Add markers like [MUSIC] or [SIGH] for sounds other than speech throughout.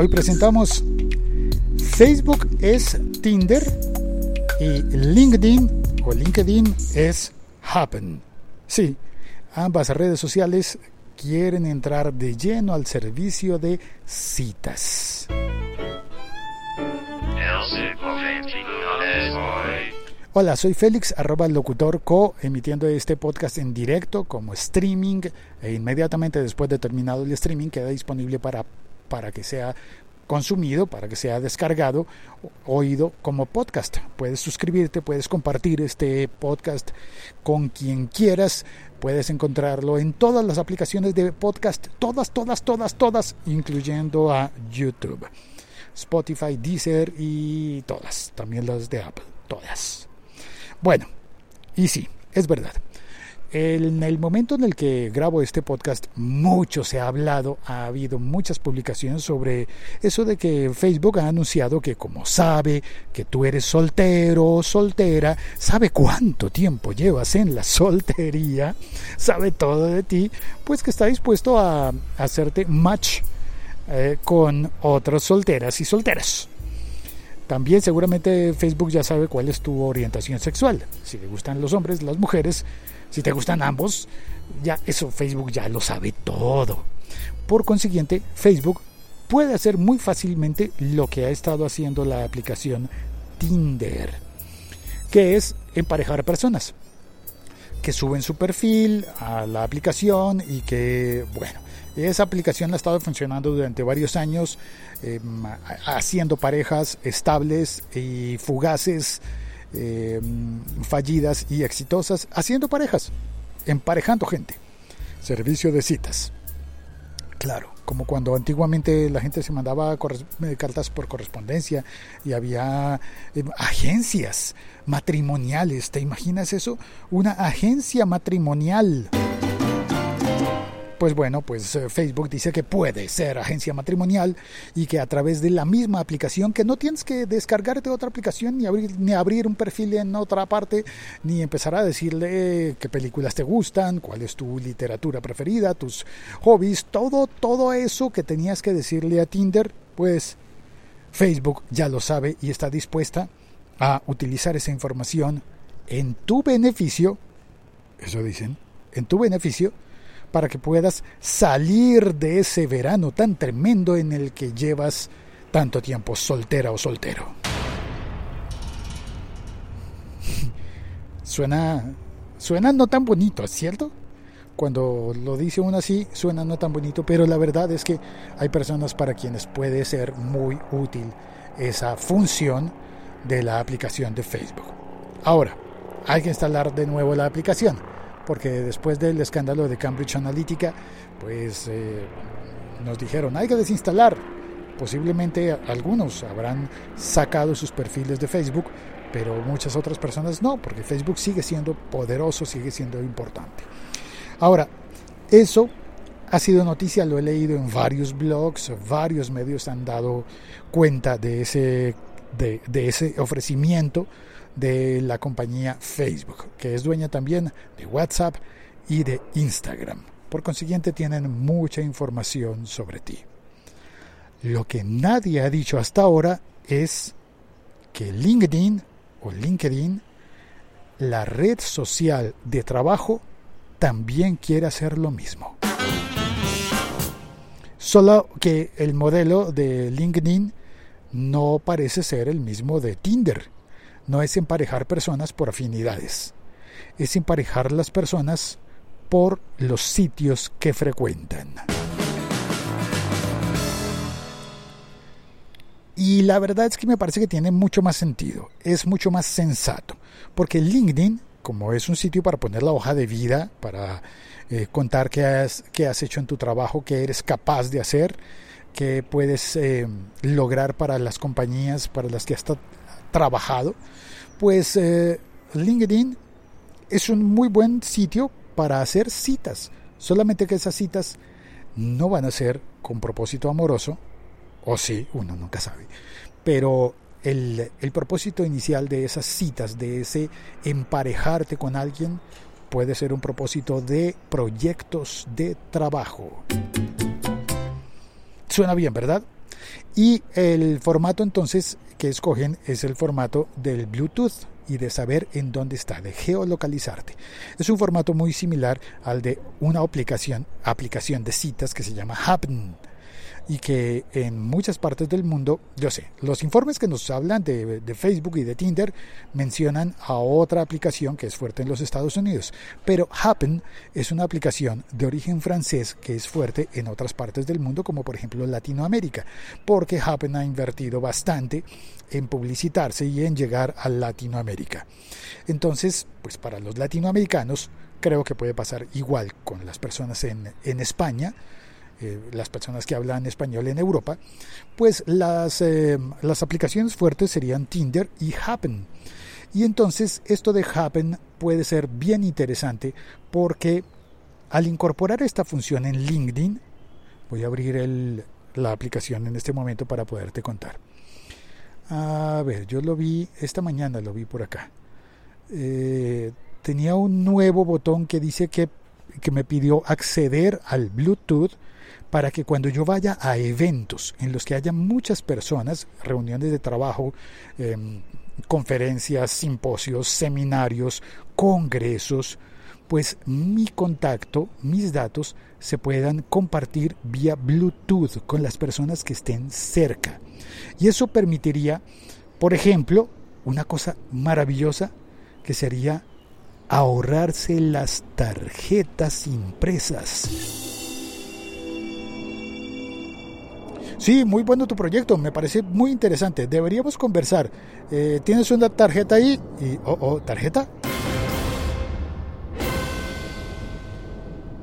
Hoy presentamos Facebook es Tinder y LinkedIn o LinkedIn es Happen. Sí, ambas redes sociales quieren entrar de lleno al servicio de citas. Hola, soy Félix, arroba locutor co, emitiendo este podcast en directo como streaming e inmediatamente después de terminado el streaming queda disponible para, para que sea consumido, para que sea descargado, oído como podcast. Puedes suscribirte, puedes compartir este podcast con quien quieras. Puedes encontrarlo en todas las aplicaciones de podcast, todas, todas, todas, todas, incluyendo a YouTube, Spotify, Deezer y todas, también las de Apple, todas. Bueno, y sí, es verdad. En el momento en el que grabo este podcast, mucho se ha hablado, ha habido muchas publicaciones sobre eso de que Facebook ha anunciado que como sabe que tú eres soltero o soltera, sabe cuánto tiempo llevas en la [LAUGHS] soltería, sabe todo de ti, pues que está dispuesto a hacerte match eh, con otras solteras y solteras. También seguramente Facebook ya sabe cuál es tu orientación sexual. Si te gustan los hombres, las mujeres, si te gustan ambos, ya eso Facebook ya lo sabe todo. Por consiguiente, Facebook puede hacer muy fácilmente lo que ha estado haciendo la aplicación Tinder, que es emparejar personas que suben su perfil a la aplicación y que, bueno, esa aplicación ha estado funcionando durante varios años, em, haciendo parejas estables y fugaces, em, fallidas y exitosas, haciendo parejas, emparejando gente. Servicio de citas. Claro, como cuando antiguamente la gente se mandaba eh, cartas por correspondencia y había em, agencias matrimoniales. ¿Te imaginas eso? Una agencia matrimonial pues bueno, pues eh, Facebook dice que puede ser agencia matrimonial y que a través de la misma aplicación, que no tienes que descargarte otra aplicación ni abrir, ni abrir un perfil en otra parte, ni empezar a decirle qué películas te gustan, cuál es tu literatura preferida, tus hobbies, todo, todo eso que tenías que decirle a Tinder, pues Facebook ya lo sabe y está dispuesta a utilizar esa información en tu beneficio, eso dicen, en tu beneficio, para que puedas salir de ese verano tan tremendo en el que llevas tanto tiempo soltera o soltero. [LAUGHS] Suena suena no tan bonito, ¿cierto? Cuando lo dice uno así, suena no tan bonito, pero la verdad es que hay personas para quienes puede ser muy útil esa función de la aplicación de Facebook. Ahora, hay que instalar de nuevo la aplicación porque después del escándalo de Cambridge Analytica, pues eh, nos dijeron, hay que desinstalar. Posiblemente algunos habrán sacado sus perfiles de Facebook, pero muchas otras personas no, porque Facebook sigue siendo poderoso, sigue siendo importante. Ahora, eso ha sido noticia, lo he leído en varios blogs, varios medios han dado cuenta de ese, de, ese ofrecimiento de la compañía Facebook, que es dueña también de WhatsApp y de Instagram. Por consiguiente, tienen mucha información sobre ti. Lo que nadie ha dicho hasta ahora es que LinkedIn o LinkedIn, la red social de trabajo, también quiere hacer lo mismo. Solo que el modelo de LinkedIn no parece ser el mismo de Tinder, no es emparejar personas por afinidades, es emparejar las personas por los sitios que frecuentan. Y la verdad es que me parece que tiene mucho más sentido, es mucho más sensato, porque LinkedIn, como es un sitio para poner la hoja de vida, para eh, contar qué has, qué has hecho en tu trabajo, qué eres capaz de hacer, qué puedes eh, lograr para las compañías para las que has trabajado, pues eh, LinkedIn es un muy buen sitio para hacer citas. Solamente que esas citas no van a ser con propósito amoroso, o sí, uno nunca sabe. Pero el, el propósito inicial de esas citas, de ese emparejarte con alguien, puede ser un propósito de proyectos de trabajo. Suena bien, ¿verdad? Y el formato entonces que escogen es el formato del Bluetooth y de saber en dónde está, de geolocalizarte. Es un formato muy similar al de una aplicación, aplicación de citas que se llama Happen y que en muchas partes del mundo, yo sé, los informes que nos hablan de, Facebook y de Tinder mencionan a otra aplicación que es fuerte en los Estados Unidos, pero Happen es una aplicación de origen francés que es fuerte en otras partes del mundo, como por ejemplo Latinoamérica, porque Happen ha invertido bastante en publicitarse y en llegar a Latinoamérica. Entonces, pues para los latinoamericanos, creo que puede pasar igual con las personas en, en España, eh, las personas que hablan español en Europa, pues las, eh, las aplicaciones fuertes serían Tinder y Happen. Y entonces esto de Happen puede ser bien interesante porque al incorporar esta función en LinkedIn, voy a abrir el, la aplicación en este momento para poderte contar. A ver, yo lo vi esta mañana, lo vi por acá. Eh, tenía un nuevo botón que dice que, que me pidió acceder al Bluetooth para que cuando yo vaya a eventos en los que haya muchas personas, reuniones de trabajo, em, conferencias, simposios, seminarios, congresos, pues mi contacto, mis datos se puedan compartir vía Bluetooth con las personas que estén cerca. Y eso permitiría, por ejemplo, una cosa maravillosa que sería ahorrarse las tarjetas impresas. Sí, muy bueno tu proyecto, me parece muy interesante. Deberíamos conversar. Eh, ¿Tienes una tarjeta ahí? Y, oh, oh, ¿Tarjeta?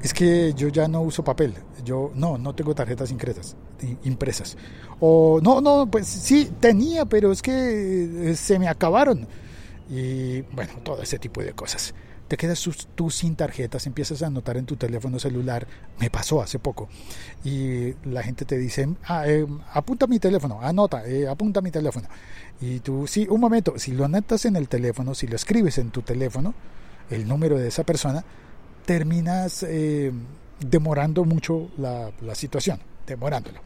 Es que yo ya no uso papel. Yo no, no tengo tarjetas impresas. impresas. O no, no, pues sí, tenía, pero es que eh, se me acabaron. Y bueno, todo ese tipo de cosas te quedas tú sin tarjetas, empiezas a anotar en tu teléfono celular, me pasó hace poco, y la gente te dice, ah, eh, apunta mi teléfono, anota, eh, apunta mi teléfono. Y tú, sí, un momento, si lo anotas en el teléfono, si lo escribes en tu teléfono, el número de esa persona, terminas eh, demorando mucho la, la situación, demorándolo.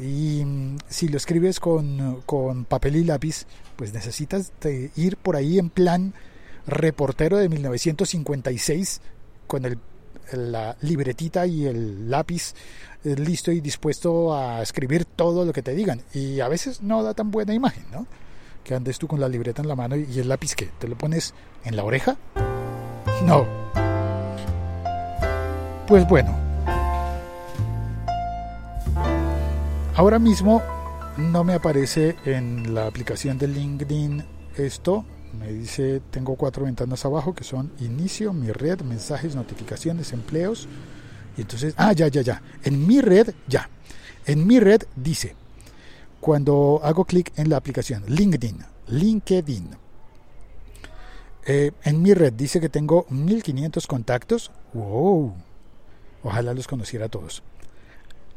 Y mm, si lo escribes con, con, papel y lápiz, pues necesitas ir por ahí en plan reportero de 1956 con el, la libretita y el lápiz eh, listo y dispuesto a escribir todo lo que te digan. Y a veces no da tan buena imagen, ¿no? Que andes tú con la libreta en la mano y el lápiz que te lo pones en la oreja. No. Pues bueno. Ahora mismo no me aparece en la aplicación de LinkedIn esto, me dice, tengo cuatro ventanas abajo que son inicio, mi red, mensajes, notificaciones, empleos. Y entonces, ah, ya, ya, ya. En mi red, ya. En mi red dice, cuando hago clic en la aplicación LinkedIn, LinkedIn, eh, en mi red dice que tengo 1500 contactos. ¡Wow! Ojalá los conociera todos.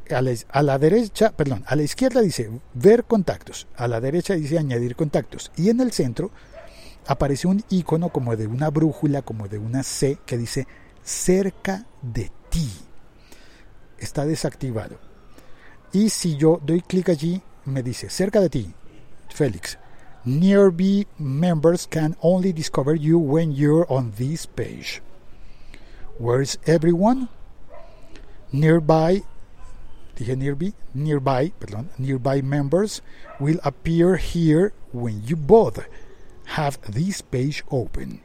A la, derecha, perdón, a la izquierda dice ver contactos, a la derecha dice añadir contactos y en el centro aparece un icono como de una brújula, como de una C que dice cerca de ti. Está desactivado. Y si yo doy clic allí, me dice cerca de ti, Félix. Nearby members can only discover you when you're on this page. Where's everyone? Nearby, dije nearby, nearby, perdón, nearby members will appear here when you both have this page open.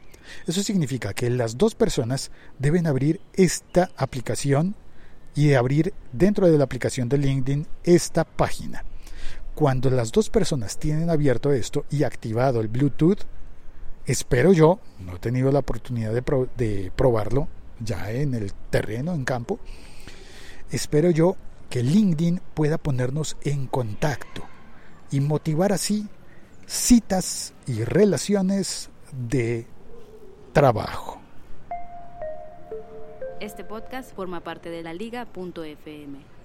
Eso significa que las dos personas deben abrir esta aplicación y abrir dentro de la aplicación de LinkedIn esta página. Cuando las dos personas tienen abierto esto y activado el Bluetooth, espero yo, no he tenido la oportunidad de, de probarlo ya en el terreno, en campo, espero yo que LinkedIn pueda ponernos en contacto y motivar así citas y relaciones de trabajo. Este podcast forma parte de la liga.fm.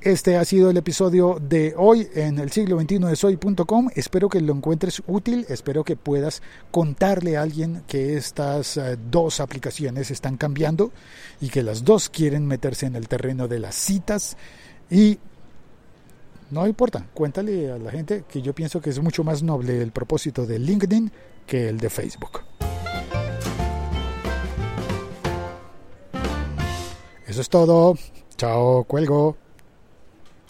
Este ha sido el episodio de hoy en el siglo XXI de soy.com. Espero que lo encuentres útil, espero que puedas contarle a alguien que estas eh, dos aplicaciones están cambiando y que las dos quieren meterse en el terreno de las citas y no importa, cuéntale a la gente que yo pienso que es mucho más noble el propósito de LinkedIn que el de Facebook. Eso es todo. Chao, cuelgo.